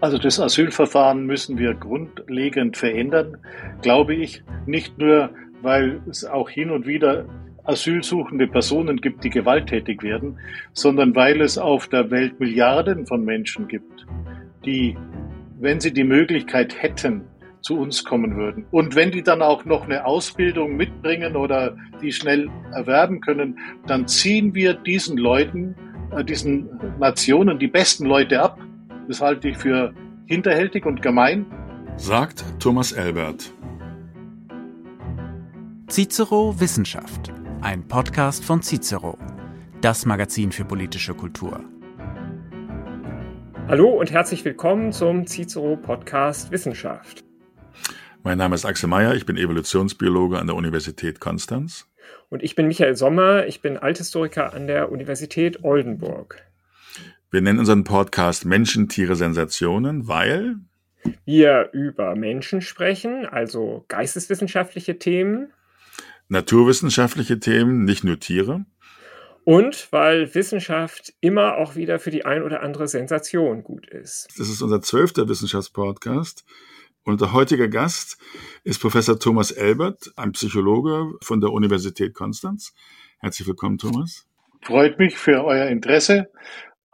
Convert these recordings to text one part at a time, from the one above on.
Also das Asylverfahren müssen wir grundlegend verändern, glaube ich. Nicht nur, weil es auch hin und wieder asylsuchende Personen gibt, die gewalttätig werden, sondern weil es auf der Welt Milliarden von Menschen gibt, die, wenn sie die Möglichkeit hätten, zu uns kommen würden. Und wenn die dann auch noch eine Ausbildung mitbringen oder die schnell erwerben können, dann ziehen wir diesen Leuten, äh, diesen Nationen die besten Leute ab. Das halte ich für hinterhältig und gemein. Sagt Thomas Elbert. Cicero Wissenschaft ein Podcast von Cicero, das Magazin für politische Kultur. Hallo und herzlich willkommen zum Cicero Podcast Wissenschaft. Mein Name ist Axel Mayer, ich bin Evolutionsbiologe an der Universität Konstanz. Und ich bin Michael Sommer, ich bin Althistoriker an der Universität Oldenburg. Wir nennen unseren Podcast Menschen, Tiere, Sensationen, weil wir über Menschen sprechen, also geisteswissenschaftliche Themen, naturwissenschaftliche Themen, nicht nur Tiere. Und weil Wissenschaft immer auch wieder für die ein oder andere Sensation gut ist. Das ist unser zwölfter Wissenschaftspodcast. Und der heutige Gast ist Professor Thomas Elbert, ein Psychologe von der Universität Konstanz. Herzlich willkommen, Thomas. Freut mich für euer Interesse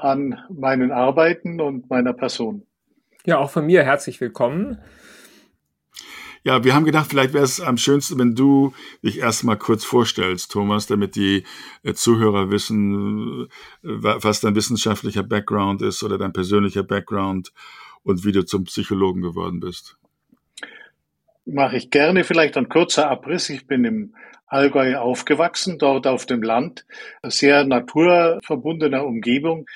an meinen Arbeiten und meiner Person. Ja, auch von mir herzlich willkommen. Ja, wir haben gedacht, vielleicht wäre es am schönsten, wenn du dich erstmal kurz vorstellst, Thomas, damit die äh, Zuhörer wissen, äh, was dein wissenschaftlicher Background ist oder dein persönlicher Background und wie du zum Psychologen geworden bist. Mache ich gerne. Vielleicht ein kurzer Abriss. Ich bin im Allgäu aufgewachsen, dort auf dem Land, sehr naturverbundener Umgebung.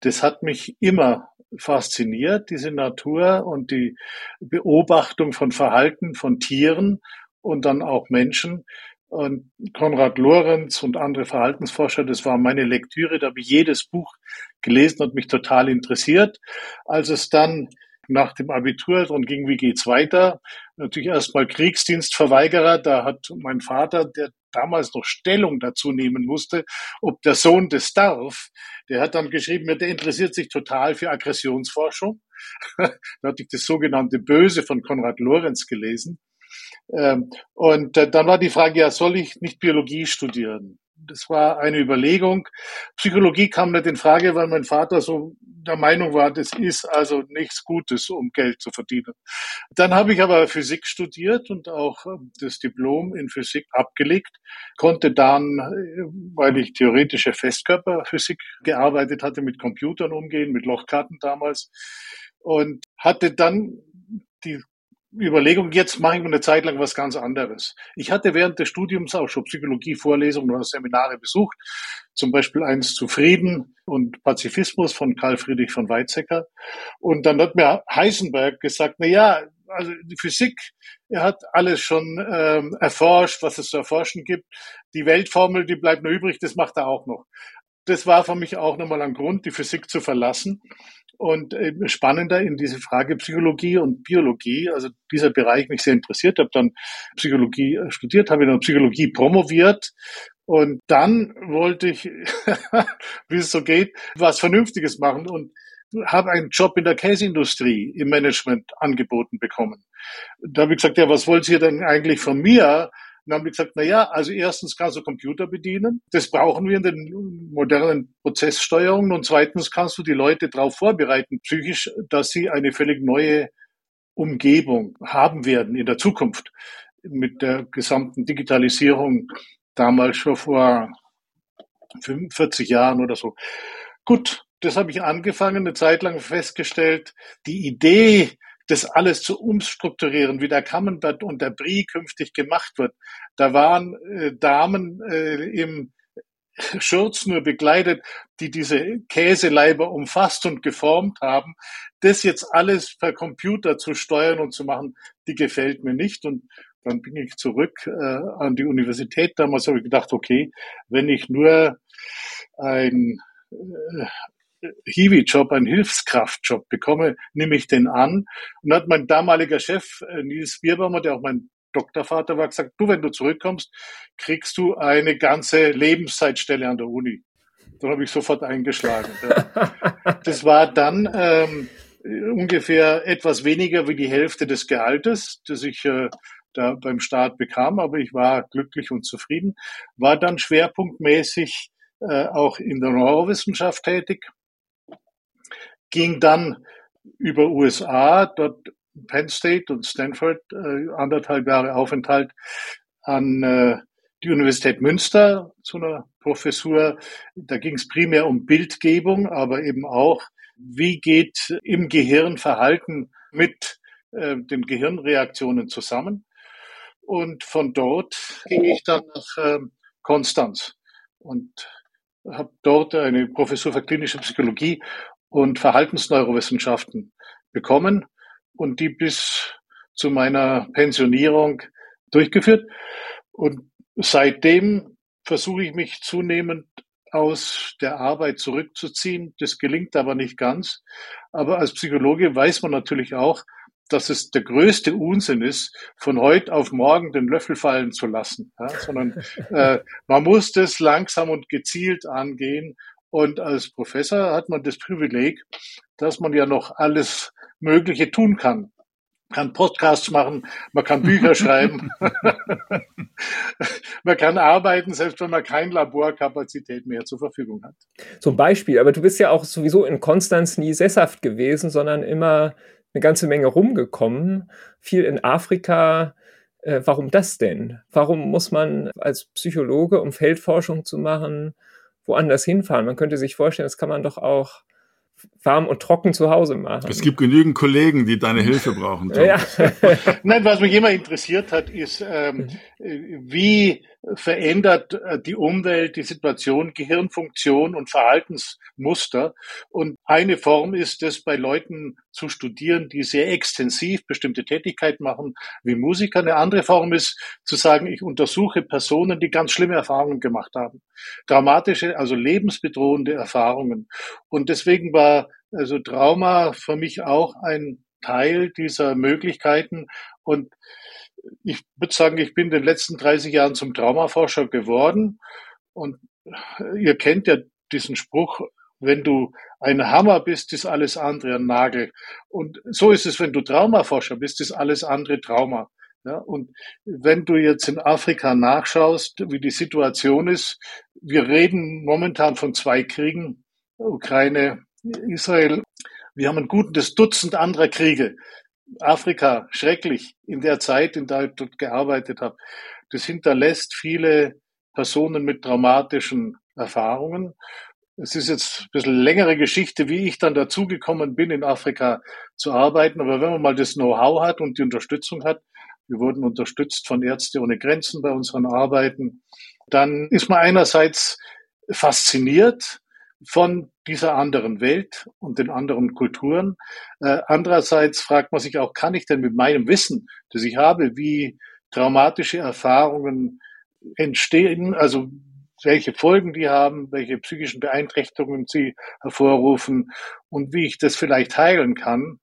Das hat mich immer fasziniert, diese Natur und die Beobachtung von Verhalten von Tieren und dann auch Menschen. Und Konrad Lorenz und andere Verhaltensforscher, das war meine Lektüre, da habe ich jedes Buch gelesen und mich total interessiert. Als es dann nach dem Abitur darum ging, wie geht's weiter, natürlich erstmal Kriegsdienstverweigerer, da hat mein Vater, der damals noch Stellung dazu nehmen musste, ob der Sohn das darf. Der hat dann geschrieben, der interessiert sich total für Aggressionsforschung. da hatte ich das sogenannte Böse von Konrad Lorenz gelesen. Ähm, und äh, dann war die Frage, ja, soll ich nicht Biologie studieren? Das war eine Überlegung. Psychologie kam nicht in Frage, weil mein Vater so der Meinung war, das ist also nichts Gutes, um Geld zu verdienen. Dann habe ich aber Physik studiert und auch ähm, das Diplom in Physik abgelegt, konnte dann, äh, weil ich theoretische Festkörperphysik gearbeitet hatte, mit Computern umgehen, mit Lochkarten damals und hatte dann die Überlegung, jetzt mache ich eine Zeit lang was ganz anderes. Ich hatte während des Studiums auch schon Psychologie-Vorlesungen oder Seminare besucht, zum Beispiel eins zu Frieden und Pazifismus von Karl Friedrich von Weizsäcker. Und dann hat mir Heisenberg gesagt, na ja, also die Physik, er hat alles schon ähm, erforscht, was es zu erforschen gibt. Die Weltformel, die bleibt nur übrig, das macht er auch noch. Das war für mich auch nochmal ein Grund, die Physik zu verlassen und äh, spannender in diese Frage Psychologie und Biologie, also dieser Bereich mich sehr interessiert, habe dann Psychologie äh, studiert, habe dann Psychologie promoviert und dann wollte ich, wie es so geht, was Vernünftiges machen und habe einen Job in der Käseindustrie im Management angeboten bekommen. Da habe ich gesagt, ja, was wollt ihr denn eigentlich von mir? Dann haben wir gesagt, na ja, also erstens kannst du Computer bedienen. Das brauchen wir in den modernen Prozesssteuerungen. Und zweitens kannst du die Leute darauf vorbereiten, psychisch, dass sie eine völlig neue Umgebung haben werden in der Zukunft mit der gesamten Digitalisierung damals schon vor 45 Jahren oder so. Gut, das habe ich angefangen, eine Zeit lang festgestellt, die Idee, das alles zu umstrukturieren, wie der Camembert und der Brie künftig gemacht wird. Da waren äh, Damen äh, im Schurz nur begleitet, die diese Käseleiber umfasst und geformt haben. Das jetzt alles per Computer zu steuern und zu machen, die gefällt mir nicht. Und dann bin ich zurück äh, an die Universität. Damals habe ich gedacht, okay, wenn ich nur ein äh, Hiwi-Job, einen Hilfskraftjob bekomme, nehme ich den an. Und hat mein damaliger Chef, äh, Nils Bierbaumer, der auch mein Doktorvater war, gesagt, du, wenn du zurückkommst, kriegst du eine ganze Lebenszeitstelle an der Uni. Da habe ich sofort eingeschlagen. Ja. Das war dann ähm, ungefähr etwas weniger wie die Hälfte des Gehaltes, das ich äh, da beim Staat bekam, aber ich war glücklich und zufrieden, war dann schwerpunktmäßig äh, auch in der Neurowissenschaft tätig, ging dann über USA, dort Penn State und Stanford, äh, anderthalb Jahre Aufenthalt an äh, die Universität Münster zu einer Professur. Da ging es primär um Bildgebung, aber eben auch, wie geht im Gehirn Verhalten mit äh, den Gehirnreaktionen zusammen. Und von dort ging ich dann nach äh, Konstanz und habe dort eine Professur für klinische Psychologie und Verhaltensneurowissenschaften bekommen und die bis zu meiner Pensionierung durchgeführt. Und seitdem versuche ich mich zunehmend aus der Arbeit zurückzuziehen. Das gelingt aber nicht ganz. Aber als Psychologe weiß man natürlich auch, dass es der größte Unsinn ist, von heute auf morgen den Löffel fallen zu lassen, ja, sondern äh, man muss das langsam und gezielt angehen. Und als Professor hat man das Privileg, dass man ja noch alles Mögliche tun kann. Man kann Podcasts machen, man kann Bücher schreiben, man kann arbeiten, selbst wenn man keine Laborkapazität mehr zur Verfügung hat. Zum Beispiel, aber du bist ja auch sowieso in Konstanz nie sesshaft gewesen, sondern immer eine ganze Menge rumgekommen, viel in Afrika. Äh, warum das denn? Warum muss man als Psychologe, um Feldforschung zu machen, woanders hinfahren? Man könnte sich vorstellen, das kann man doch auch warm und trocken zu Hause machen. Es gibt genügend Kollegen, die deine Hilfe brauchen. ja. Nein, was mich immer interessiert hat, ist, ähm, mhm. wie verändert äh, die Umwelt, die Situation, Gehirnfunktion und Verhaltensmuster. Und eine Form ist es, bei Leuten zu studieren, die sehr extensiv bestimmte Tätigkeit machen, wie Musiker. Eine andere Form ist zu sagen, ich untersuche Personen, die ganz schlimme Erfahrungen gemacht haben. Dramatische, also lebensbedrohende Erfahrungen. Und deswegen war also Trauma für mich auch ein Teil dieser Möglichkeiten. Und ich würde sagen, ich bin in den letzten 30 Jahren zum Traumaforscher geworden. Und ihr kennt ja diesen Spruch, wenn du ein Hammer bist, ist alles andere ein Nagel. Und so ist es, wenn du Traumaforscher bist, ist alles andere Trauma. Ja, und wenn du jetzt in Afrika nachschaust, wie die Situation ist, wir reden momentan von zwei Kriegen, Ukraine, Israel. Wir haben ein gutes Dutzend anderer Kriege. Afrika, schrecklich in der Zeit, in der ich dort gearbeitet habe. Das hinterlässt viele Personen mit traumatischen Erfahrungen. Es ist jetzt ein bisschen längere Geschichte, wie ich dann dazugekommen bin, in Afrika zu arbeiten. Aber wenn man mal das Know-how hat und die Unterstützung hat, wir wurden unterstützt von Ärzte ohne Grenzen bei unseren Arbeiten, dann ist man einerseits fasziniert von dieser anderen Welt und den anderen Kulturen. Äh, andererseits fragt man sich auch, kann ich denn mit meinem Wissen, das ich habe, wie traumatische Erfahrungen entstehen, also welche Folgen die haben, welche psychischen Beeinträchtigungen sie hervorrufen und wie ich das vielleicht heilen kann,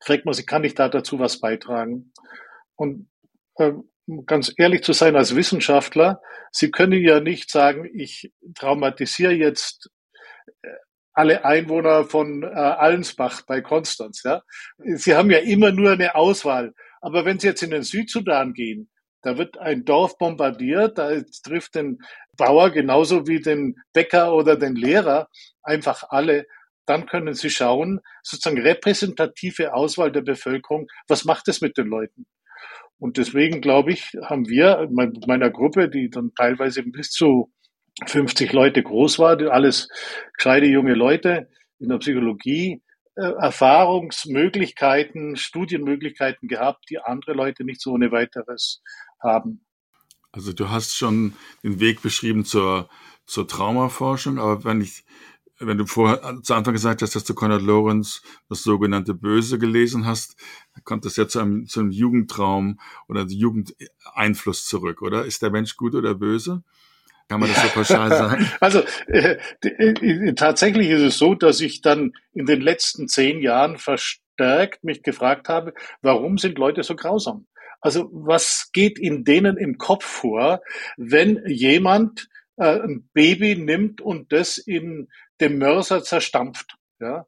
fragt man sich, kann ich da dazu was beitragen? Und äh, ganz ehrlich zu sein als Wissenschaftler, Sie können ja nicht sagen, ich traumatisiere jetzt äh, alle Einwohner von äh, Allensbach bei Konstanz. Ja? Sie haben ja immer nur eine Auswahl. Aber wenn Sie jetzt in den Südsudan gehen, da wird ein Dorf bombardiert, da trifft den Bauer genauso wie den Bäcker oder den Lehrer einfach alle. Dann können Sie schauen, sozusagen repräsentative Auswahl der Bevölkerung, was macht es mit den Leuten? Und deswegen glaube ich, haben wir mit meiner Gruppe, die dann teilweise bis zu 50 Leute groß war, alles gescheite junge Leute in der Psychologie, äh, Erfahrungsmöglichkeiten, Studienmöglichkeiten gehabt, die andere Leute nicht so ohne weiteres haben. Also du hast schon den Weg beschrieben zur, zur Traumaforschung, aber wenn ich wenn du vorher zu Anfang gesagt hast, dass du Konrad Lorenz das sogenannte Böse gelesen hast, kommt das ja zu einem, zu einem Jugendtraum oder Jugendeinfluss zurück, oder? Ist der Mensch gut oder böse? Kann man das so pauschal sagen? Also äh, äh, tatsächlich ist es so, dass ich dann in den letzten zehn Jahren verstärkt mich gefragt habe, warum sind Leute so grausam? Also was geht in denen im Kopf vor, wenn jemand äh, ein Baby nimmt und das in dem Mörser zerstampft. Ja?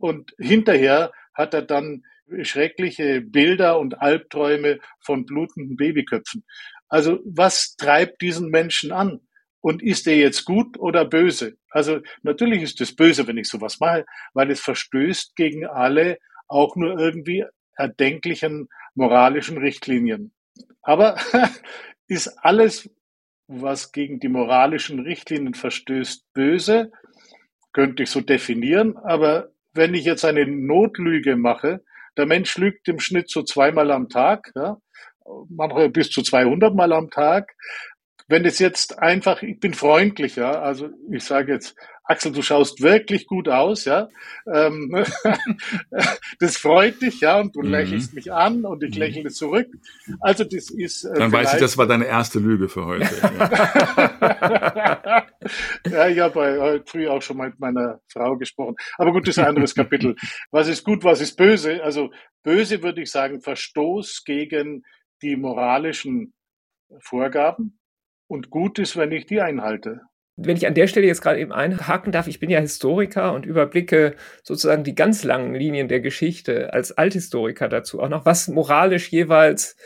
und hinterher hat er dann schreckliche Bilder und Albträume von blutenden Babyköpfen. Also was treibt diesen Menschen an? Und ist er jetzt gut oder böse? Also natürlich ist es böse, wenn ich sowas mache, weil es verstößt gegen alle auch nur irgendwie erdenklichen moralischen Richtlinien. Aber ist alles, was gegen die moralischen Richtlinien verstößt, böse? Könnte ich so definieren. Aber wenn ich jetzt eine Notlüge mache, der Mensch lügt im Schnitt so zweimal am Tag, ja, manche bis zu 200 Mal am Tag. Wenn es jetzt einfach, ich bin freundlicher, also ich sage jetzt, Axel, du schaust wirklich gut aus, ja. Ähm, das freut dich, ja, und du mhm. lächelst mich an und ich mhm. lächle zurück. Also das ist. Äh, Dann weiß ich, das war deine erste Lüge für heute. ja, ich habe heute früh auch schon mal mit meiner Frau gesprochen. Aber gut, das ist ein anderes Kapitel. Was ist gut, was ist böse? Also böse würde ich sagen, Verstoß gegen die moralischen Vorgaben und gut ist, wenn ich die einhalte. Wenn ich an der Stelle jetzt gerade eben einhaken darf, ich bin ja Historiker und überblicke sozusagen die ganz langen Linien der Geschichte als Althistoriker dazu auch noch, was moralisch jeweils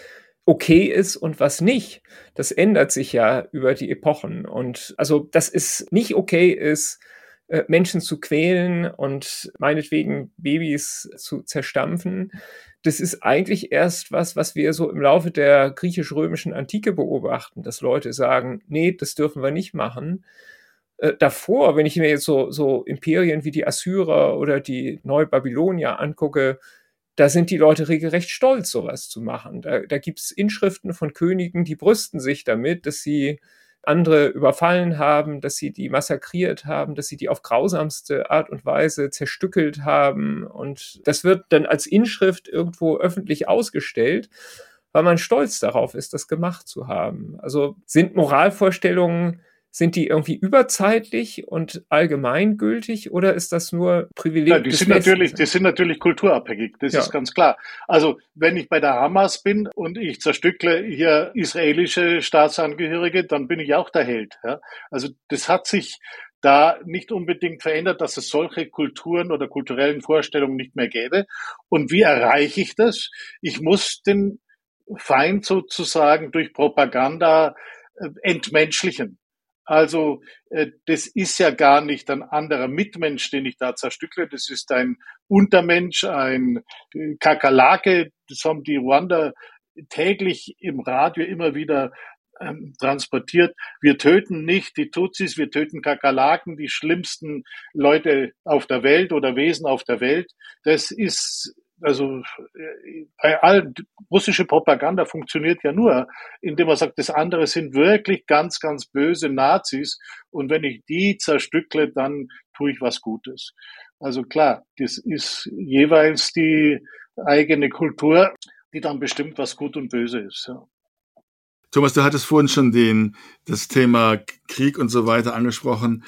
okay ist und was nicht. Das ändert sich ja über die Epochen. Und also, dass es nicht okay ist, äh, Menschen zu quälen und meinetwegen Babys zu zerstampfen, das ist eigentlich erst was, was wir so im Laufe der griechisch-römischen Antike beobachten, dass Leute sagen, nee, das dürfen wir nicht machen. Äh, davor, wenn ich mir jetzt so, so Imperien wie die Assyrer oder die Neubabylonier angucke, da sind die Leute regelrecht stolz, sowas zu machen. Da, da gibt es Inschriften von Königen, die brüsten sich damit, dass sie andere überfallen haben, dass sie die massakriert haben, dass sie die auf grausamste Art und Weise zerstückelt haben. Und das wird dann als Inschrift irgendwo öffentlich ausgestellt, weil man stolz darauf ist, das gemacht zu haben. Also sind Moralvorstellungen sind die irgendwie überzeitlich und allgemeingültig oder ist das nur Privileg? Ja, die sind natürlich, die sind natürlich kulturabhängig. Das ja. ist ganz klar. Also wenn ich bei der Hamas bin und ich zerstückle hier israelische Staatsangehörige, dann bin ich auch der Held. Ja? Also das hat sich da nicht unbedingt verändert, dass es solche Kulturen oder kulturellen Vorstellungen nicht mehr gäbe. Und wie erreiche ich das? Ich muss den Feind sozusagen durch Propaganda äh, entmenschlichen. Also äh, das ist ja gar nicht ein anderer Mitmensch, den ich da zerstückle. Das ist ein Untermensch, ein äh, Kakerlake. Das haben die Ruanda täglich im Radio immer wieder ähm, transportiert. Wir töten nicht die Tutsis, wir töten Kakerlaken, die schlimmsten Leute auf der Welt oder Wesen auf der Welt. Das ist also bei allen, russische Propaganda funktioniert ja nur, indem man sagt, das andere sind wirklich ganz, ganz böse Nazis und wenn ich die zerstückle, dann tue ich was Gutes. Also klar, das ist jeweils die eigene Kultur, die dann bestimmt, was gut und böse ist. Ja. Thomas, du hattest vorhin schon den, das Thema Krieg und so weiter angesprochen.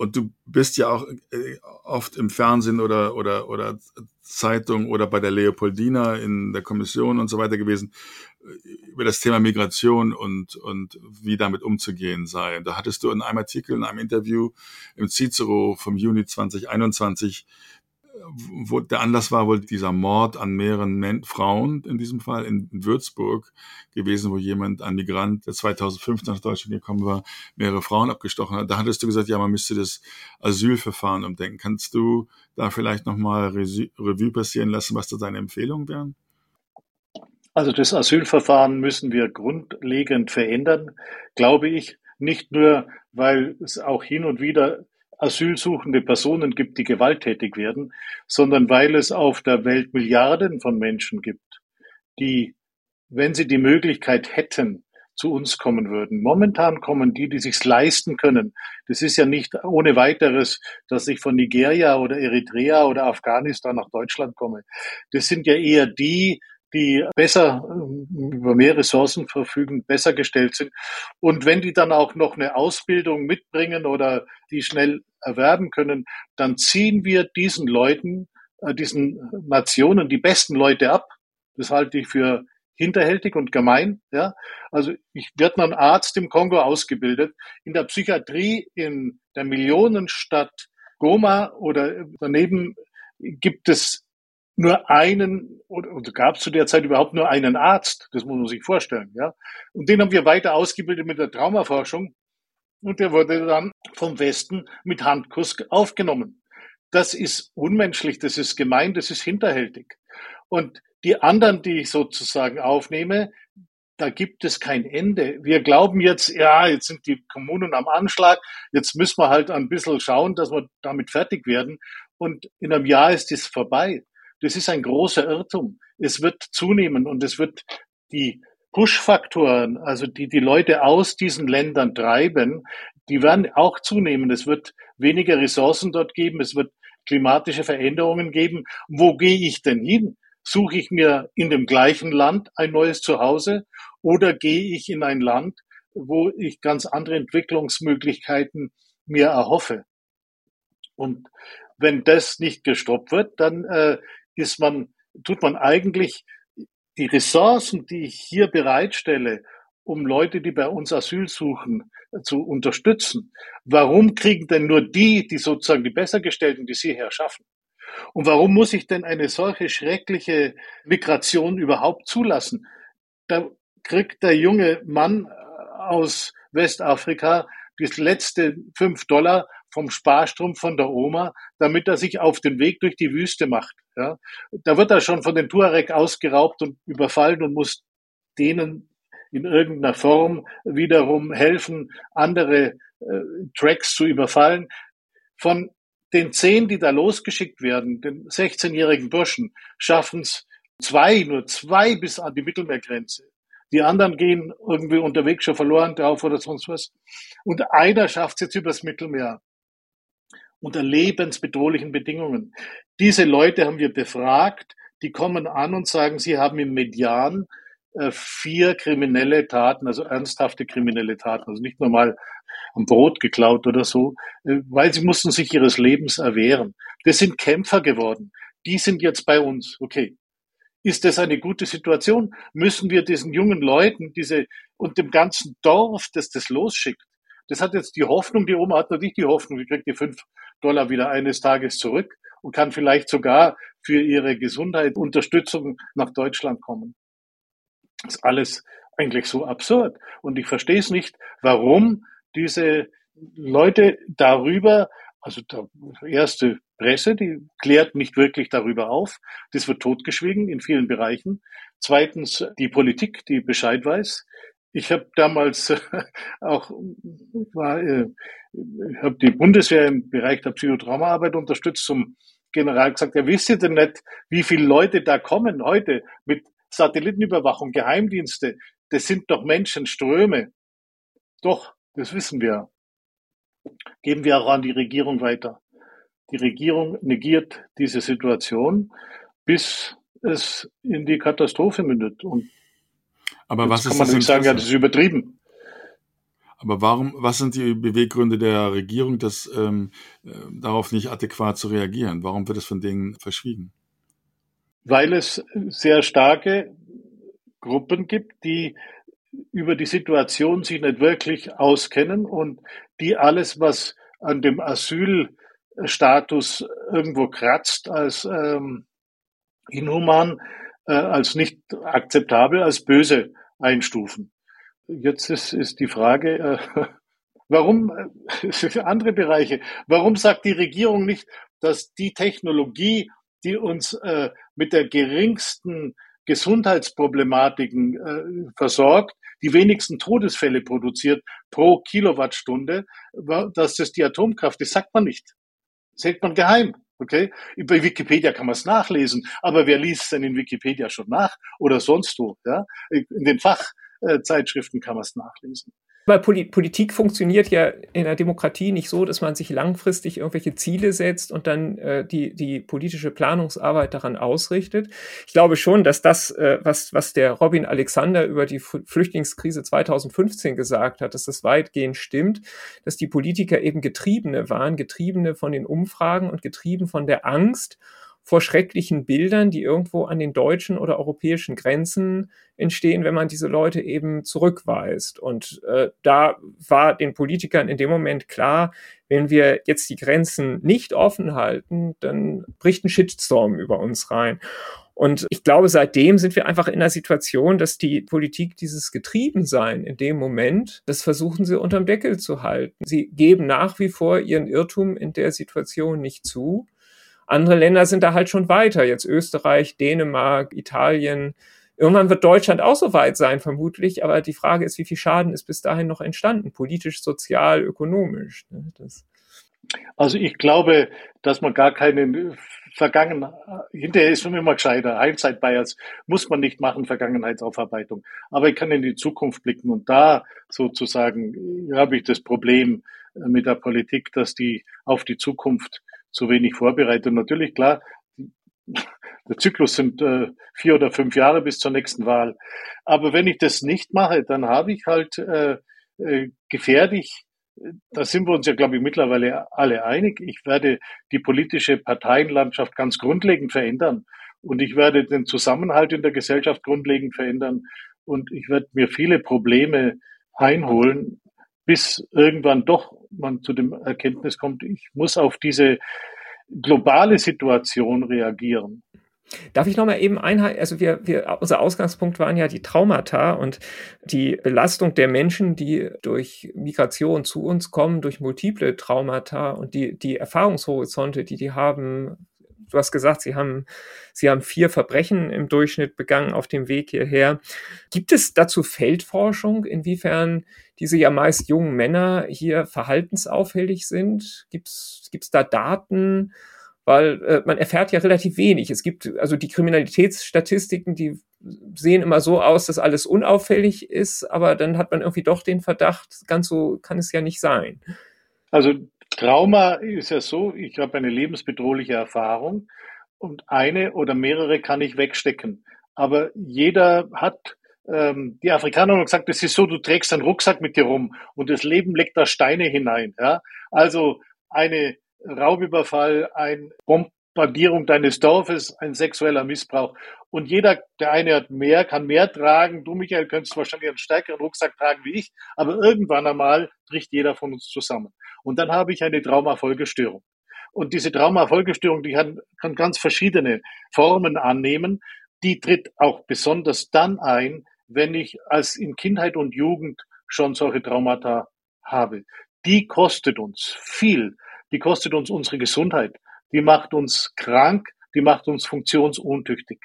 Und du bist ja auch äh, oft im Fernsehen oder, oder, oder Zeitung oder bei der Leopoldina in der Kommission und so weiter gewesen, äh, über das Thema Migration und, und wie damit umzugehen sei. Und da hattest du in einem Artikel, in einem Interview im Cicero vom Juni 2021 wo der Anlass war wohl dieser Mord an mehreren Men Frauen, in diesem Fall in Würzburg gewesen, wo jemand, ein Migrant, der 2005 nach Deutschland gekommen war, mehrere Frauen abgestochen hat. Da hattest du gesagt, ja, man müsste das Asylverfahren umdenken. Kannst du da vielleicht nochmal Revue passieren lassen, was da deine Empfehlungen wären? Also das Asylverfahren müssen wir grundlegend verändern, glaube ich. Nicht nur, weil es auch hin und wieder asylsuchende Personen gibt, die gewalttätig werden, sondern weil es auf der Welt Milliarden von Menschen gibt, die, wenn sie die Möglichkeit hätten, zu uns kommen würden. Momentan kommen die, die sich's leisten können. Das ist ja nicht ohne weiteres, dass ich von Nigeria oder Eritrea oder Afghanistan nach Deutschland komme. Das sind ja eher die, die besser äh, über mehr Ressourcen verfügen, besser gestellt sind. Und wenn die dann auch noch eine Ausbildung mitbringen oder die schnell erwerben können, dann ziehen wir diesen Leuten, äh, diesen Nationen die besten Leute ab. Das halte ich für hinterhältig und gemein. Ja? Also ich werde ein Arzt im Kongo ausgebildet. In der Psychiatrie in der Millionenstadt Goma oder daneben gibt es nur einen oder, gab es zu der Zeit überhaupt nur einen Arzt, das muss man sich vorstellen, ja. Und den haben wir weiter ausgebildet mit der Traumaforschung und der wurde dann vom Westen mit Handkuss aufgenommen. Das ist unmenschlich, das ist gemein, das ist hinterhältig. Und die anderen, die ich sozusagen aufnehme, da gibt es kein Ende. Wir glauben jetzt, ja, jetzt sind die Kommunen am Anschlag, jetzt müssen wir halt ein bisschen schauen, dass wir damit fertig werden. Und in einem Jahr ist es vorbei. Das ist ein großer Irrtum. Es wird zunehmen und es wird die Push-Faktoren, also die die Leute aus diesen Ländern treiben, die werden auch zunehmen. Es wird weniger Ressourcen dort geben. Es wird klimatische Veränderungen geben. Wo gehe ich denn hin? Suche ich mir in dem gleichen Land ein neues Zuhause oder gehe ich in ein Land, wo ich ganz andere Entwicklungsmöglichkeiten mir erhoffe? Und wenn das nicht gestoppt wird, dann äh, ist man, tut man eigentlich die Ressourcen, die ich hier bereitstelle, um Leute, die bei uns Asyl suchen, zu unterstützen. Warum kriegen denn nur die, die sozusagen die Bessergestellten, die sie her schaffen? Und warum muss ich denn eine solche schreckliche Migration überhaupt zulassen? Da kriegt der junge Mann aus Westafrika das letzte fünf Dollar vom Sparstrom von der Oma, damit er sich auf den Weg durch die Wüste macht. Ja, da wird er schon von den Tuareg ausgeraubt und überfallen und muss denen in irgendeiner Form wiederum helfen, andere äh, Tracks zu überfallen. Von den zehn, die da losgeschickt werden, den 16-jährigen Burschen, schaffen es zwei, nur zwei bis an die Mittelmeergrenze. Die anderen gehen irgendwie unterwegs schon verloren drauf oder sonst was. Und einer schafft es jetzt übers Mittelmeer unter lebensbedrohlichen Bedingungen. Diese Leute haben wir befragt, die kommen an und sagen, sie haben im Median äh, vier kriminelle Taten, also ernsthafte kriminelle Taten, also nicht nur mal am Brot geklaut oder so, äh, weil sie mussten sich ihres Lebens erwehren. Das sind Kämpfer geworden. Die sind jetzt bei uns. Okay. Ist das eine gute Situation? Müssen wir diesen jungen Leuten, diese und dem ganzen Dorf, das das losschickt, das hat jetzt die Hoffnung, die Oma hat natürlich die Hoffnung, die kriegt die fünf Dollar wieder eines Tages zurück und kann vielleicht sogar für ihre Gesundheit Unterstützung nach Deutschland kommen. Das ist alles eigentlich so absurd. Und ich verstehe es nicht, warum diese Leute darüber, also die erste Presse, die klärt nicht wirklich darüber auf. Das wird totgeschwiegen in vielen Bereichen. Zweitens die Politik, die Bescheid weiß. Ich habe damals auch war, äh, habe die Bundeswehr im Bereich der Psychotraumaarbeit unterstützt zum General gesagt, ja, wisst ihr denn nicht, wie viele Leute da kommen heute mit Satellitenüberwachung, Geheimdienste? Das sind doch Menschenströme. Doch, das wissen wir. Geben wir auch an die Regierung weiter. Die Regierung negiert diese Situation, bis es in die Katastrophe mündet. Und aber was kann man nicht sagen, ja, das ist übertrieben. Aber warum, was sind die Beweggründe der Regierung, das ähm, äh, darauf nicht adäquat zu reagieren? Warum wird es von denen verschwiegen? Weil es sehr starke Gruppen gibt, die über die Situation sich nicht wirklich auskennen und die alles, was an dem Asylstatus irgendwo kratzt, als ähm, inhuman, äh, als nicht akzeptabel, als böse einstufen. Jetzt ist, ist die Frage, äh, warum, äh, andere Bereiche, warum sagt die Regierung nicht, dass die Technologie, die uns äh, mit der geringsten Gesundheitsproblematiken äh, versorgt, die wenigsten Todesfälle produziert pro Kilowattstunde, dass das die Atomkraft ist, sagt man nicht. Das hält man geheim. Okay? Bei Wikipedia kann man es nachlesen, aber wer liest es denn in Wikipedia schon nach oder sonst wo? Ja? In den Fachzeitschriften kann man es nachlesen. Weil Politik funktioniert ja in der Demokratie nicht so, dass man sich langfristig irgendwelche Ziele setzt und dann äh, die, die politische Planungsarbeit daran ausrichtet. Ich glaube schon, dass das, äh, was, was der Robin Alexander über die Flüchtlingskrise 2015 gesagt hat, dass das weitgehend stimmt, dass die Politiker eben Getriebene waren, Getriebene von den Umfragen und getrieben von der Angst vor schrecklichen Bildern, die irgendwo an den deutschen oder europäischen Grenzen entstehen, wenn man diese Leute eben zurückweist. Und äh, da war den Politikern in dem Moment klar, wenn wir jetzt die Grenzen nicht offen halten, dann bricht ein Shitstorm über uns rein. Und ich glaube, seitdem sind wir einfach in der Situation, dass die Politik dieses Getriebensein in dem Moment, das versuchen sie unterm Deckel zu halten. Sie geben nach wie vor ihren Irrtum in der Situation nicht zu. Andere Länder sind da halt schon weiter. Jetzt Österreich, Dänemark, Italien. Irgendwann wird Deutschland auch so weit sein, vermutlich. Aber die Frage ist, wie viel Schaden ist bis dahin noch entstanden? Politisch, sozial, ökonomisch. Ne? Das also ich glaube, dass man gar keine Vergangenheit, hinterher ist schon immer gescheiter. Hindsight Bias muss man nicht machen, Vergangenheitsaufarbeitung. Aber ich kann in die Zukunft blicken und da sozusagen habe ich das Problem mit der Politik, dass die auf die Zukunft zu wenig vorbereitet. Und natürlich, klar, der Zyklus sind äh, vier oder fünf Jahre bis zur nächsten Wahl. Aber wenn ich das nicht mache, dann habe ich halt äh, äh, gefährlich da sind wir uns ja, glaube ich, mittlerweile alle einig. Ich werde die politische Parteienlandschaft ganz grundlegend verändern. Und ich werde den Zusammenhalt in der Gesellschaft grundlegend verändern. Und ich werde mir viele Probleme einholen, bis irgendwann doch man zu dem Erkenntnis kommt, ich muss auf diese globale Situation reagieren. Darf ich nochmal eben einhalten? Also wir, wir, unser Ausgangspunkt waren ja die Traumata und die Belastung der Menschen, die durch Migration zu uns kommen, durch multiple Traumata und die, die Erfahrungshorizonte, die die haben. Du hast gesagt, sie haben, sie haben vier Verbrechen im Durchschnitt begangen auf dem Weg hierher. Gibt es dazu Feldforschung, inwiefern diese ja meist jungen Männer hier verhaltensauffällig sind? Gibt es da Daten? weil äh, man erfährt ja relativ wenig. Es gibt also die Kriminalitätsstatistiken, die sehen immer so aus, dass alles unauffällig ist, aber dann hat man irgendwie doch den Verdacht, ganz so kann es ja nicht sein. Also Trauma ist ja so, ich habe eine lebensbedrohliche Erfahrung und eine oder mehrere kann ich wegstecken. Aber jeder hat ähm, die Afrikaner haben gesagt, es ist so, du trägst einen Rucksack mit dir rum und das Leben legt da Steine hinein. Ja? Also eine Raubüberfall, ein Bombardierung deines Dorfes, ein sexueller Missbrauch. Und jeder, der eine hat mehr, kann mehr tragen. Du, Michael, könntest wahrscheinlich einen stärkeren Rucksack tragen wie ich, aber irgendwann einmal bricht jeder von uns zusammen. Und dann habe ich eine Traumafolgestörung. Und diese Traumafolgestörung, die kann ganz verschiedene Formen annehmen. Die tritt auch besonders dann ein, wenn ich als in Kindheit und Jugend schon solche Traumata habe. Die kostet uns viel die kostet uns unsere Gesundheit, die macht uns krank, die macht uns funktionsuntüchtig.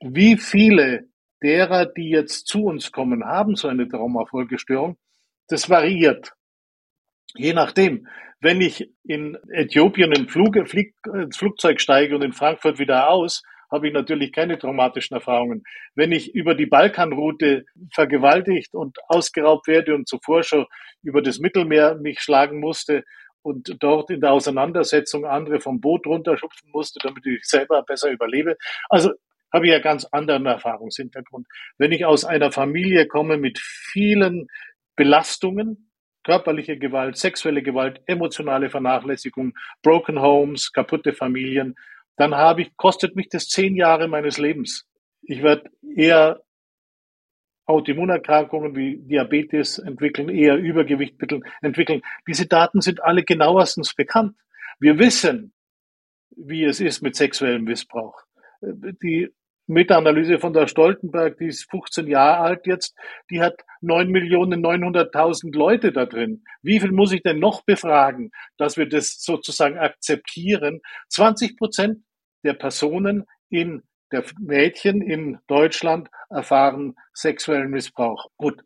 Wie viele derer, die jetzt zu uns kommen, haben so eine Traumafolgestörung? Das variiert. Je nachdem. Wenn ich in Äthiopien im Flug, Flieg, ins Flugzeug steige und in Frankfurt wieder aus, habe ich natürlich keine traumatischen Erfahrungen. Wenn ich über die Balkanroute vergewaltigt und ausgeraubt werde und zuvor schon über das Mittelmeer mich schlagen musste und dort in der Auseinandersetzung andere vom Boot runterschupfen musste, damit ich selber besser überlebe. Also habe ich ja ganz anderen Erfahrungshintergrund. Wenn ich aus einer Familie komme mit vielen Belastungen, körperliche Gewalt, sexuelle Gewalt, emotionale Vernachlässigung, broken homes, kaputte Familien, dann habe ich, kostet mich das zehn Jahre meines Lebens. Ich werde eher Autoimmunerkrankungen wie Diabetes entwickeln, eher Übergewicht entwickeln. Diese Daten sind alle genauestens bekannt. Wir wissen, wie es ist mit sexuellem Missbrauch. Die Meta-Analyse von der Stoltenberg, die ist 15 Jahre alt jetzt, die hat 9.900.000 Leute da drin. Wie viel muss ich denn noch befragen, dass wir das sozusagen akzeptieren? 20 Prozent der Personen in der Mädchen in Deutschland erfahren sexuellen Missbrauch. Gut,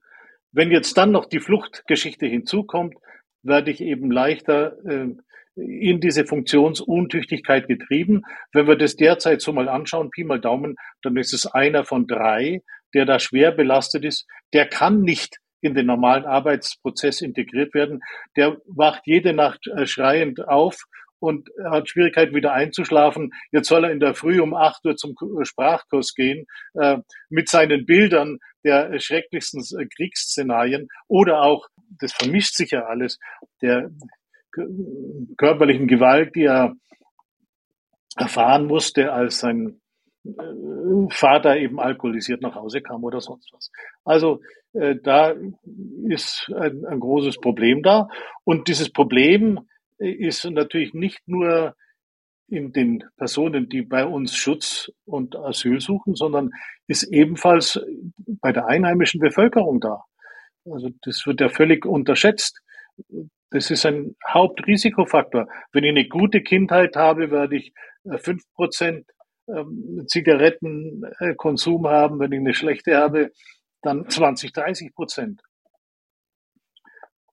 wenn jetzt dann noch die Fluchtgeschichte hinzukommt, werde ich eben leichter äh, in diese Funktionsuntüchtigkeit getrieben. Wenn wir das derzeit so mal anschauen, Pi mal Daumen, dann ist es einer von drei, der da schwer belastet ist. Der kann nicht in den normalen Arbeitsprozess integriert werden. Der wacht jede Nacht äh, schreiend auf und hat Schwierigkeiten wieder einzuschlafen. Jetzt soll er in der Früh um acht Uhr zum Sprachkurs gehen äh, mit seinen Bildern der schrecklichsten äh, Kriegsszenarien oder auch, das vermischt sich ja alles, der körperlichen Gewalt, die er erfahren musste, als sein äh, Vater eben alkoholisiert nach Hause kam oder sonst was. Also äh, da ist ein, ein großes Problem da. Und dieses Problem ist natürlich nicht nur in den Personen, die bei uns Schutz und Asyl suchen, sondern ist ebenfalls bei der einheimischen Bevölkerung da. Also das wird ja völlig unterschätzt. Das ist ein Hauptrisikofaktor. Wenn ich eine gute Kindheit habe, werde ich äh, fünf Prozent ähm, Zigarettenkonsum haben. Wenn ich eine schlechte habe, dann 20, 30 Prozent.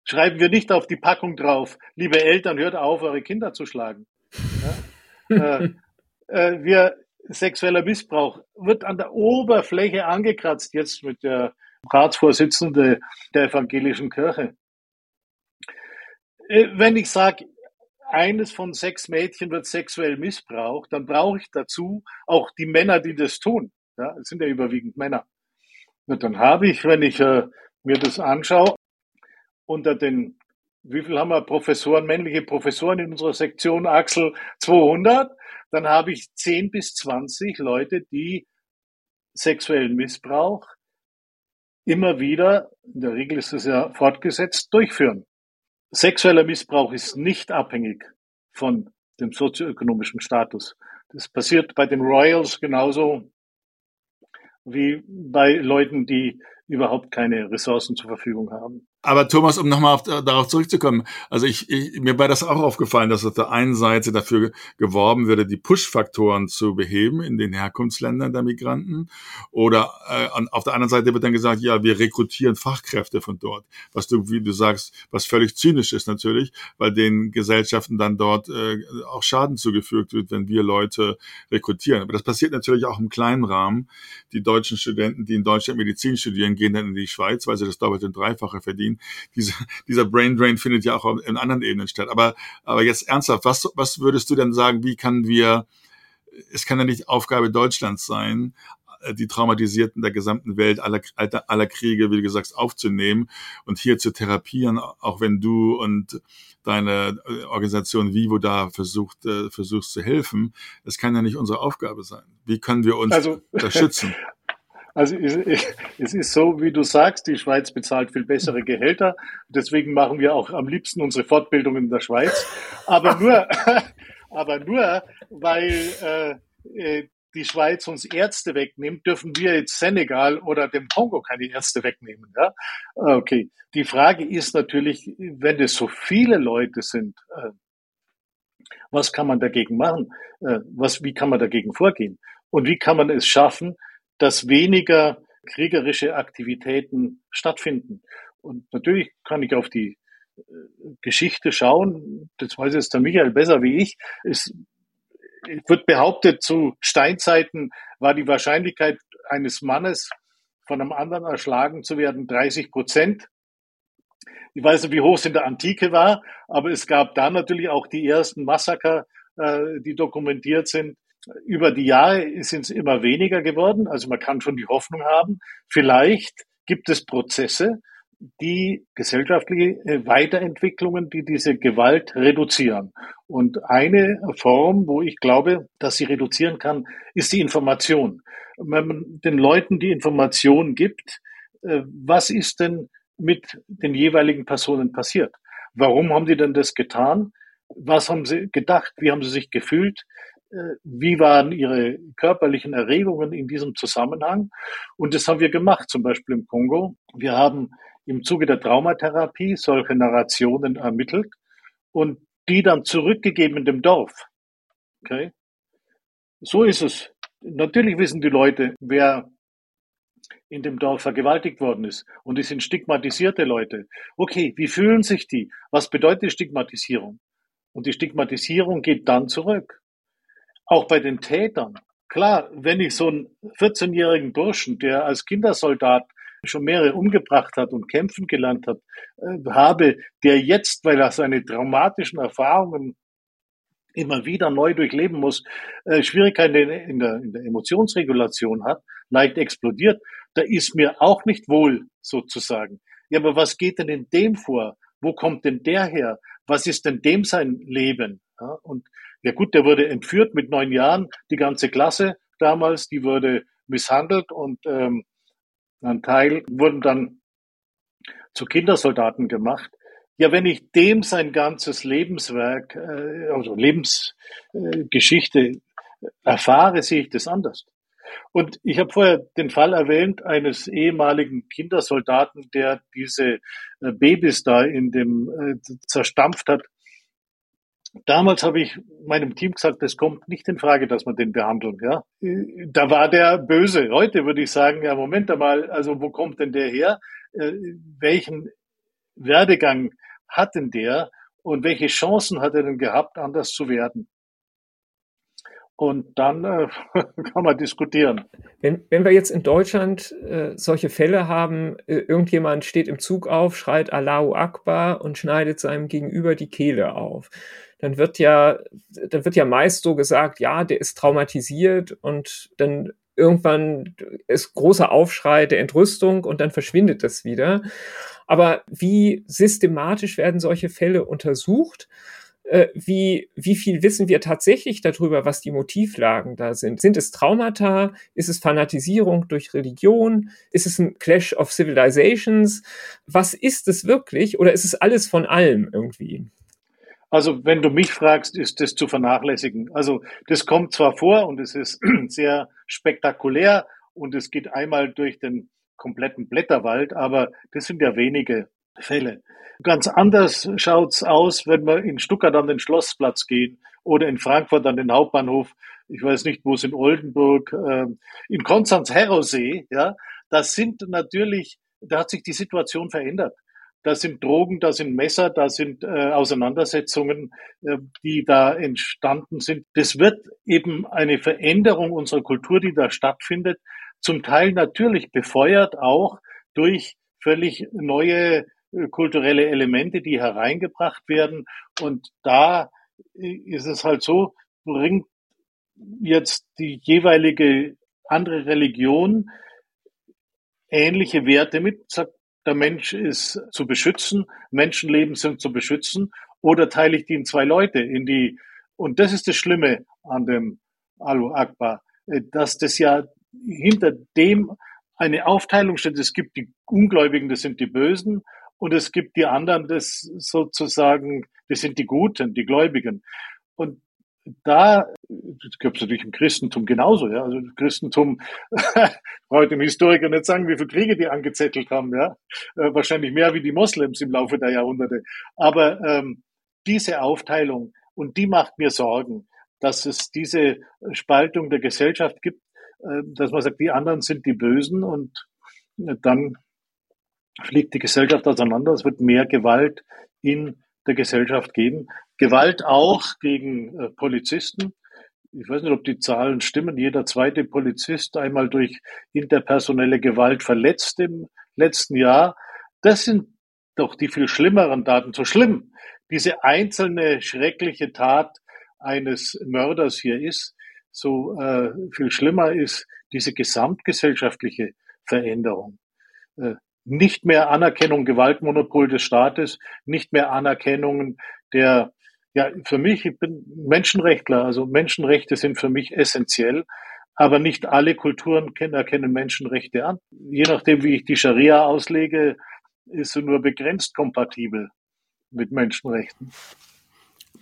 Schreiben wir nicht auf die Packung drauf, liebe Eltern, hört auf, eure Kinder zu schlagen. Ja? äh, äh, wir, sexueller Missbrauch wird an der Oberfläche angekratzt, jetzt mit der Ratsvorsitzende der evangelischen Kirche. Äh, wenn ich sage, eines von sechs Mädchen wird sexuell missbraucht, dann brauche ich dazu auch die Männer, die das tun. Ja, es sind ja überwiegend Männer. Und dann habe ich, wenn ich äh, mir das anschaue, unter den, wie viel haben wir Professoren, männliche Professoren in unserer Sektion Axel 200, dann habe ich 10 bis 20 Leute, die sexuellen Missbrauch immer wieder, in der Regel ist es ja fortgesetzt, durchführen. Sexueller Missbrauch ist nicht abhängig von dem sozioökonomischen Status. Das passiert bei den Royals genauso wie bei Leuten, die überhaupt keine Ressourcen zur Verfügung haben. Aber Thomas, um nochmal darauf zurückzukommen, also ich, ich, mir war das auch aufgefallen, dass auf der einen Seite dafür geworben würde, die Push-Faktoren zu beheben in den Herkunftsländern der Migranten. Oder äh, auf der anderen Seite wird dann gesagt, ja, wir rekrutieren Fachkräfte von dort. Was du, wie du sagst, was völlig zynisch ist natürlich, weil den Gesellschaften dann dort äh, auch Schaden zugefügt wird, wenn wir Leute rekrutieren. Aber das passiert natürlich auch im kleinen Rahmen. Die deutschen Studenten, die in Deutschland Medizin studieren, gehen dann in die Schweiz, weil sie das doppelte und dreifache verdienen diese, dieser Brain Drain findet ja auch in anderen Ebenen statt. Aber, aber jetzt ernsthaft, was, was würdest du denn sagen, wie kann wir, es kann ja nicht Aufgabe Deutschlands sein, die Traumatisierten der gesamten Welt aller, aller Kriege, wie du gesagt aufzunehmen und hier zu therapieren, auch wenn du und deine Organisation Vivo da versucht, äh, versuchst zu helfen. Es kann ja nicht unsere Aufgabe sein. Wie können wir uns also, unterstützen? Also es ist so, wie du sagst, die Schweiz bezahlt viel bessere Gehälter. Deswegen machen wir auch am liebsten unsere Fortbildung in der Schweiz. Aber nur, aber nur, weil äh, äh, die Schweiz uns Ärzte wegnimmt, dürfen wir jetzt Senegal oder dem Kongo keine Ärzte wegnehmen. Ja? Okay. Die Frage ist natürlich, wenn es so viele Leute sind, äh, was kann man dagegen machen? Äh, was, wie kann man dagegen vorgehen? Und wie kann man es schaffen, dass weniger kriegerische Aktivitäten stattfinden. Und natürlich kann ich auf die äh, Geschichte schauen, das weiß jetzt der Michael besser wie ich. Es wird behauptet, zu Steinzeiten war die Wahrscheinlichkeit eines Mannes von einem anderen erschlagen zu werden 30 Prozent. Ich weiß nicht, wie hoch es in der Antike war, aber es gab da natürlich auch die ersten Massaker, äh, die dokumentiert sind über die Jahre sind es immer weniger geworden. Also man kann schon die Hoffnung haben, vielleicht gibt es Prozesse, die gesellschaftliche äh, Weiterentwicklungen, die diese Gewalt reduzieren. Und eine Form, wo ich glaube, dass sie reduzieren kann, ist die Information. Wenn man den Leuten die Information gibt, äh, was ist denn mit den jeweiligen Personen passiert? Warum haben sie denn das getan? Was haben sie gedacht? Wie haben sie sich gefühlt? Äh, wie waren ihre körperlichen Erregungen in diesem Zusammenhang. Und das haben wir gemacht, zum Beispiel im Kongo. Wir haben im Zuge der Traumatherapie solche Narrationen ermittelt und die dann zurückgegeben in dem Dorf. Okay? So ist es. Natürlich wissen die Leute, wer in dem Dorf vergewaltigt worden ist. Und es sind stigmatisierte Leute. Okay, wie fühlen sich die? Was bedeutet Stigmatisierung? Und die Stigmatisierung geht dann zurück auch bei den Tätern. Klar, wenn ich so einen 14-jährigen Burschen, der als Kindersoldat schon mehrere umgebracht hat und kämpfen gelernt hat, äh, habe, der jetzt, weil er seine traumatischen Erfahrungen immer wieder neu durchleben muss, äh, Schwierigkeiten in der, in der Emotionsregulation hat, leicht explodiert, da ist mir auch nicht wohl, sozusagen. Ja, aber was geht denn in dem vor? Wo kommt denn der her? Was ist denn dem sein Leben? Ja, und Ja gut, der wurde entführt mit neun Jahren, die ganze Klasse damals, die wurde misshandelt und ähm, ein Teil wurden dann zu Kindersoldaten gemacht. Ja, wenn ich dem sein ganzes Lebenswerk, äh, also Lebensgeschichte äh, erfahre, sehe ich das anders. Und ich habe vorher den Fall erwähnt eines ehemaligen Kindersoldaten, der diese äh, Babys da in dem äh, zerstampft hat. Damals habe ich meinem Team gesagt, es kommt nicht in Frage, dass wir den behandeln. Ja, da war der böse. Heute würde ich sagen, ja Moment einmal, also wo kommt denn der her? Äh, welchen Werdegang hat denn der und welche Chancen hat er denn gehabt, anders zu werden? Und dann äh, kann man diskutieren. Wenn, wenn wir jetzt in Deutschland äh, solche Fälle haben, äh, irgendjemand steht im Zug auf, schreit Allahu Akbar und schneidet seinem Gegenüber die Kehle auf, dann wird ja, dann wird ja meist so gesagt, ja, der ist traumatisiert und dann irgendwann ist großer Aufschrei der Entrüstung und dann verschwindet das wieder. Aber wie systematisch werden solche Fälle untersucht? Äh, wie, wie viel wissen wir tatsächlich darüber, was die Motivlagen da sind? Sind es Traumata? Ist es Fanatisierung durch Religion? Ist es ein Clash of Civilizations? Was ist es wirklich? Oder ist es alles von allem irgendwie? Also wenn du mich fragst, ist das zu vernachlässigen. Also das kommt zwar vor und es ist sehr spektakulär und es geht einmal durch den kompletten Blätterwald, aber das sind ja wenige Fälle. Ganz anders schaut's aus, wenn wir in Stuttgart an den Schlossplatz gehen oder in Frankfurt an den Hauptbahnhof. Ich weiß nicht, wo es in Oldenburg, äh, in Konstanz-Herosee, ja. Das sind natürlich, da hat sich die Situation verändert. Da sind Drogen, da sind Messer, da sind äh, Auseinandersetzungen, äh, die da entstanden sind. Das wird eben eine Veränderung unserer Kultur, die da stattfindet, zum Teil natürlich befeuert auch durch völlig neue äh, kulturelle Elemente, die hereingebracht werden. Und da äh, ist es halt so, bringt jetzt die jeweilige andere Religion ähnliche Werte mit, sagt, der Mensch ist zu beschützen, Menschenleben sind zu beschützen, oder teile ich die in zwei Leute, in die, und das ist das Schlimme an dem Alu Akbar, äh, dass das ja hinter dem eine Aufteilung steht. Es gibt die Ungläubigen, das sind die Bösen, und es gibt die anderen, das sozusagen, das sind die Guten, die Gläubigen. Und da, gibt es natürlich im Christentum genauso, ja. Also das Christentum, brauche dem Historiker nicht sagen, wie viele Kriege die angezettelt haben, ja. Äh, wahrscheinlich mehr wie die Moslems im Laufe der Jahrhunderte. Aber ähm, diese Aufteilung, und die macht mir Sorgen, dass es diese Spaltung der Gesellschaft gibt, äh, dass man sagt, die anderen sind die Bösen und äh, dann fliegt die Gesellschaft auseinander. Es wird mehr Gewalt in der Gesellschaft geben. Gewalt auch gegen äh, Polizisten. Ich weiß nicht, ob die Zahlen stimmen. Jeder zweite Polizist einmal durch interpersonelle Gewalt verletzt im letzten Jahr. Das sind doch die viel schlimmeren Daten. So schlimm diese einzelne schreckliche Tat eines Mörders hier ist, so äh, viel schlimmer ist diese gesamtgesellschaftliche Veränderung. Äh, nicht mehr Anerkennung Gewaltmonopol des Staates, nicht mehr Anerkennung der, ja, für mich, ich bin Menschenrechtler, also Menschenrechte sind für mich essentiell, aber nicht alle Kulturen erkennen Menschenrechte an. Je nachdem, wie ich die Scharia auslege, ist sie nur begrenzt kompatibel mit Menschenrechten.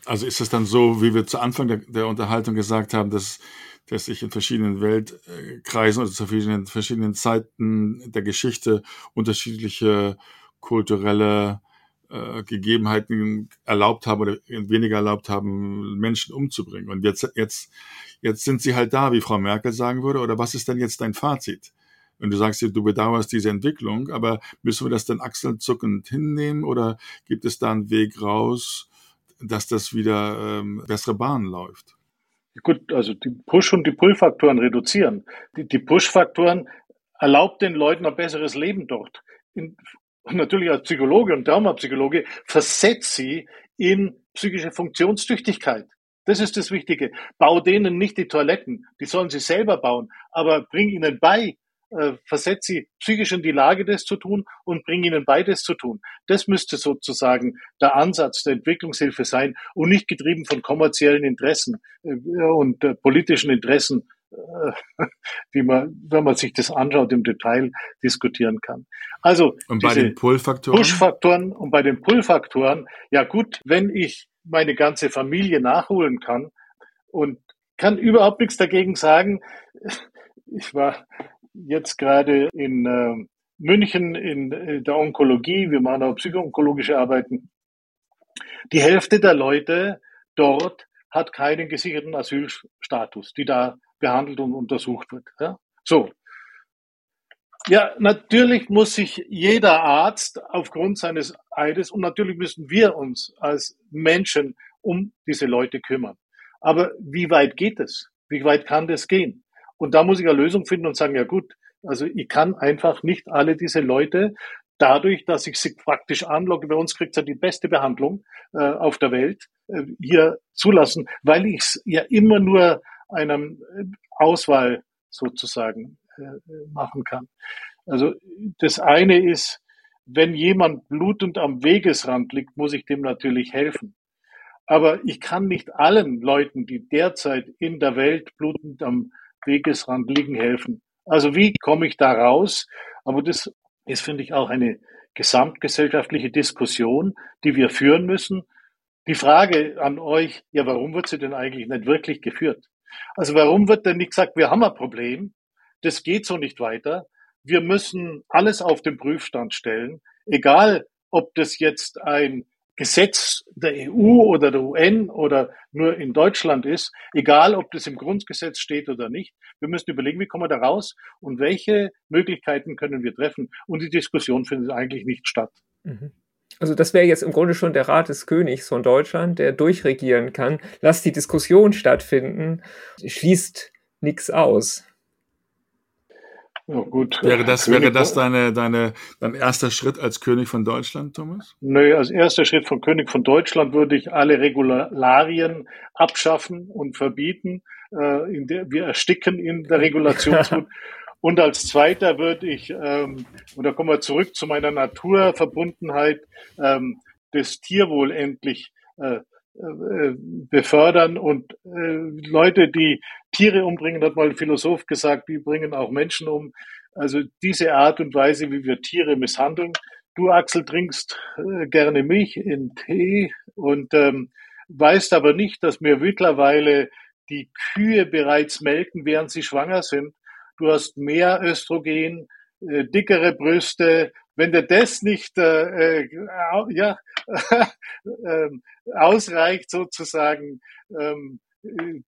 Also ist es dann so, wie wir zu Anfang der, der Unterhaltung gesagt haben, dass dass sich in verschiedenen Weltkreisen oder zu verschiedenen, verschiedenen Zeiten der Geschichte unterschiedliche kulturelle äh, Gegebenheiten erlaubt haben oder weniger erlaubt haben, Menschen umzubringen. Und jetzt, jetzt, jetzt sind sie halt da, wie Frau Merkel sagen würde. Oder was ist denn jetzt dein Fazit? Und du sagst, du bedauerst diese Entwicklung, aber müssen wir das dann achselzuckend hinnehmen oder gibt es da einen Weg raus, dass das wieder ähm, bessere Bahnen läuft? Gut, also die Push- und die Pull-Faktoren reduzieren. Die, die Push-Faktoren erlaubt den Leuten ein besseres Leben dort. In, natürlich als Psychologe und Traumapsychologe versetzt sie in psychische Funktionstüchtigkeit. Das ist das Wichtige. Bau denen nicht die Toiletten, die sollen sie selber bauen, aber bring ihnen bei, äh, versetze sie psychisch in die Lage, das zu tun und bringe ihnen beides zu tun. Das müsste sozusagen der Ansatz der Entwicklungshilfe sein und nicht getrieben von kommerziellen Interessen äh, und äh, politischen Interessen, die man, wenn man sich das anschaut, im Detail diskutieren kann. Also und bei den Pull-Faktoren? Push-Faktoren und bei den Pull-Faktoren, ja gut, wenn ich meine ganze Familie nachholen kann und kann überhaupt nichts dagegen sagen. Ich war jetzt gerade in äh, München in äh, der Onkologie, wir machen auch psychoonkologische Arbeiten. Die Hälfte der Leute dort hat keinen gesicherten Asylstatus, die da behandelt und untersucht wird. Ja? So. Ja, natürlich muss sich jeder Arzt aufgrund seines Eides und natürlich müssen wir uns als Menschen um diese Leute kümmern. Aber wie weit geht es? Wie weit kann das gehen? Und da muss ich eine Lösung finden und sagen, ja gut, also ich kann einfach nicht alle diese Leute dadurch, dass ich sie praktisch anlogge, bei uns kriegt sie die beste Behandlung äh, auf der Welt, äh, hier zulassen, weil ich es ja immer nur einem äh, Auswahl sozusagen äh, machen kann. Also das eine ist, wenn jemand blutend am Wegesrand liegt, muss ich dem natürlich helfen. Aber ich kann nicht allen Leuten, die derzeit in der Welt blutend am Wegesrand liegen, helfen. Also wie komme ich da raus? Aber das ist, finde ich, auch eine gesamtgesellschaftliche Diskussion, die wir führen müssen. Die Frage an euch, ja, warum wird sie denn eigentlich nicht wirklich geführt? Also warum wird denn nicht gesagt, wir haben ein Problem, das geht so nicht weiter, wir müssen alles auf den Prüfstand stellen, egal ob das jetzt ein Gesetz der EU oder der UN oder nur in Deutschland ist, egal ob das im Grundgesetz steht oder nicht. Wir müssen überlegen, wie kommen wir da raus und welche Möglichkeiten können wir treffen. Und die Diskussion findet eigentlich nicht statt. Mhm. Also das wäre jetzt im Grunde schon der Rat des Königs von Deutschland, der durchregieren kann. Lass die Diskussion stattfinden, schließt nichts aus. Ja, gut. Wäre das, wäre das deine, deine, dein erster Schritt als König von Deutschland, Thomas? Nö, als erster Schritt von König von Deutschland würde ich alle Regularien abschaffen und verbieten. Äh, in der, wir ersticken in der Regulationswut. und als zweiter würde ich, ähm, und da kommen wir zurück zu meiner Naturverbundenheit, ähm, das Tierwohl endlich äh, äh, befördern und äh, Leute, die Tiere umbringen, hat mal ein Philosoph gesagt, die bringen auch Menschen um. Also diese Art und Weise, wie wir Tiere misshandeln. Du, Axel, trinkst äh, gerne Milch in Tee und ähm, weißt aber nicht, dass mir mittlerweile die Kühe bereits melken, während sie schwanger sind. Du hast mehr Östrogen, äh, dickere Brüste, wenn dir das nicht äh, äh ja, äh, ausreicht, sozusagen ähm,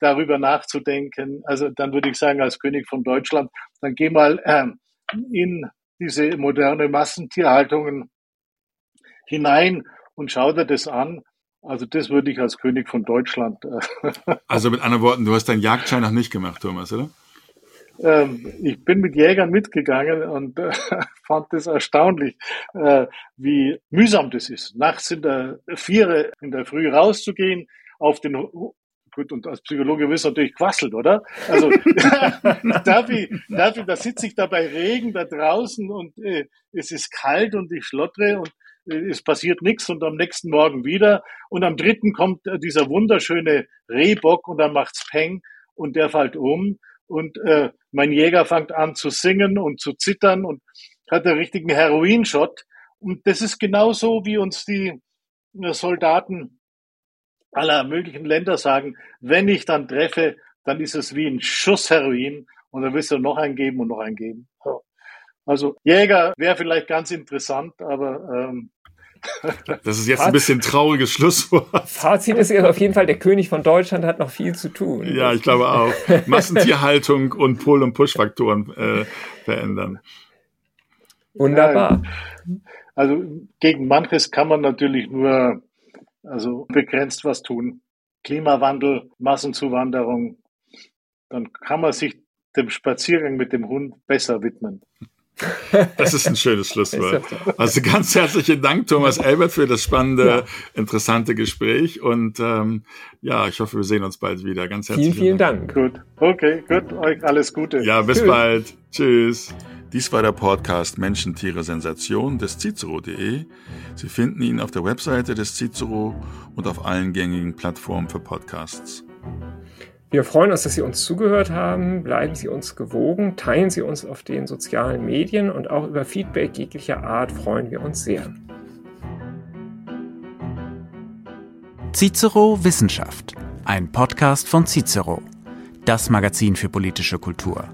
darüber nachzudenken, also dann würde ich sagen, als König von Deutschland, dann geh mal äh, in diese moderne Massentierhaltungen hinein und schau dir das an. Also das würde ich als König von Deutschland. Äh, also mit anderen Worten, du hast deinen Jagdschein noch nicht gemacht, Thomas, oder? Ähm, ich bin mit Jägern mitgegangen und äh, fand das erstaunlich, äh, wie mühsam das ist, nachts in der Viere in der Früh rauszugehen, auf den gut, und als Psychologe wirst du natürlich quasselt, oder? Also darf ich, darf ich, da sitze ich da bei Regen da draußen und äh, es ist kalt und ich schlottere und äh, es passiert nichts und am nächsten Morgen wieder und am dritten kommt äh, dieser wunderschöne Rehbock und dann macht's Peng und der fällt um und äh, mein Jäger fängt an zu singen und zu zittern und hat einen richtigen Heroinshot. Und das ist genauso, wie uns die äh, Soldaten aller möglichen Länder sagen, wenn ich dann treffe, dann ist es wie ein Schuss Heroin und dann wirst du noch einen geben und noch einen geben. Also Jäger wäre vielleicht ganz interessant, aber ähm, das ist jetzt ein bisschen trauriges Schlusswort. Fazit ist jetzt auf jeden Fall, der König von Deutschland hat noch viel zu tun. Ja, ich glaube auch. Massentierhaltung und Pull- und Push-Faktoren äh, verändern. Wunderbar. Also gegen manches kann man natürlich nur also begrenzt was tun. Klimawandel, Massenzuwanderung, dann kann man sich dem Spaziergang mit dem Hund besser widmen. Das ist ein schönes Schlusswort. Also ganz herzlichen Dank, Thomas Elbert, für das spannende, ja. interessante Gespräch. Und ähm, ja, ich hoffe, wir sehen uns bald wieder. Ganz herzlichen vielen, vielen Dank. Dank. Gut. Okay, gut. Euch alles Gute. Ja, bis Tschüss. bald. Tschüss. Dies war der Podcast Menschen, Tiere, Sensation des Cicero.de. Sie finden ihn auf der Webseite des Cicero und auf allen gängigen Plattformen für Podcasts. Wir freuen uns, dass Sie uns zugehört haben. Bleiben Sie uns gewogen, teilen Sie uns auf den sozialen Medien und auch über Feedback jeglicher Art freuen wir uns sehr. Cicero Wissenschaft, ein Podcast von Cicero, das Magazin für politische Kultur.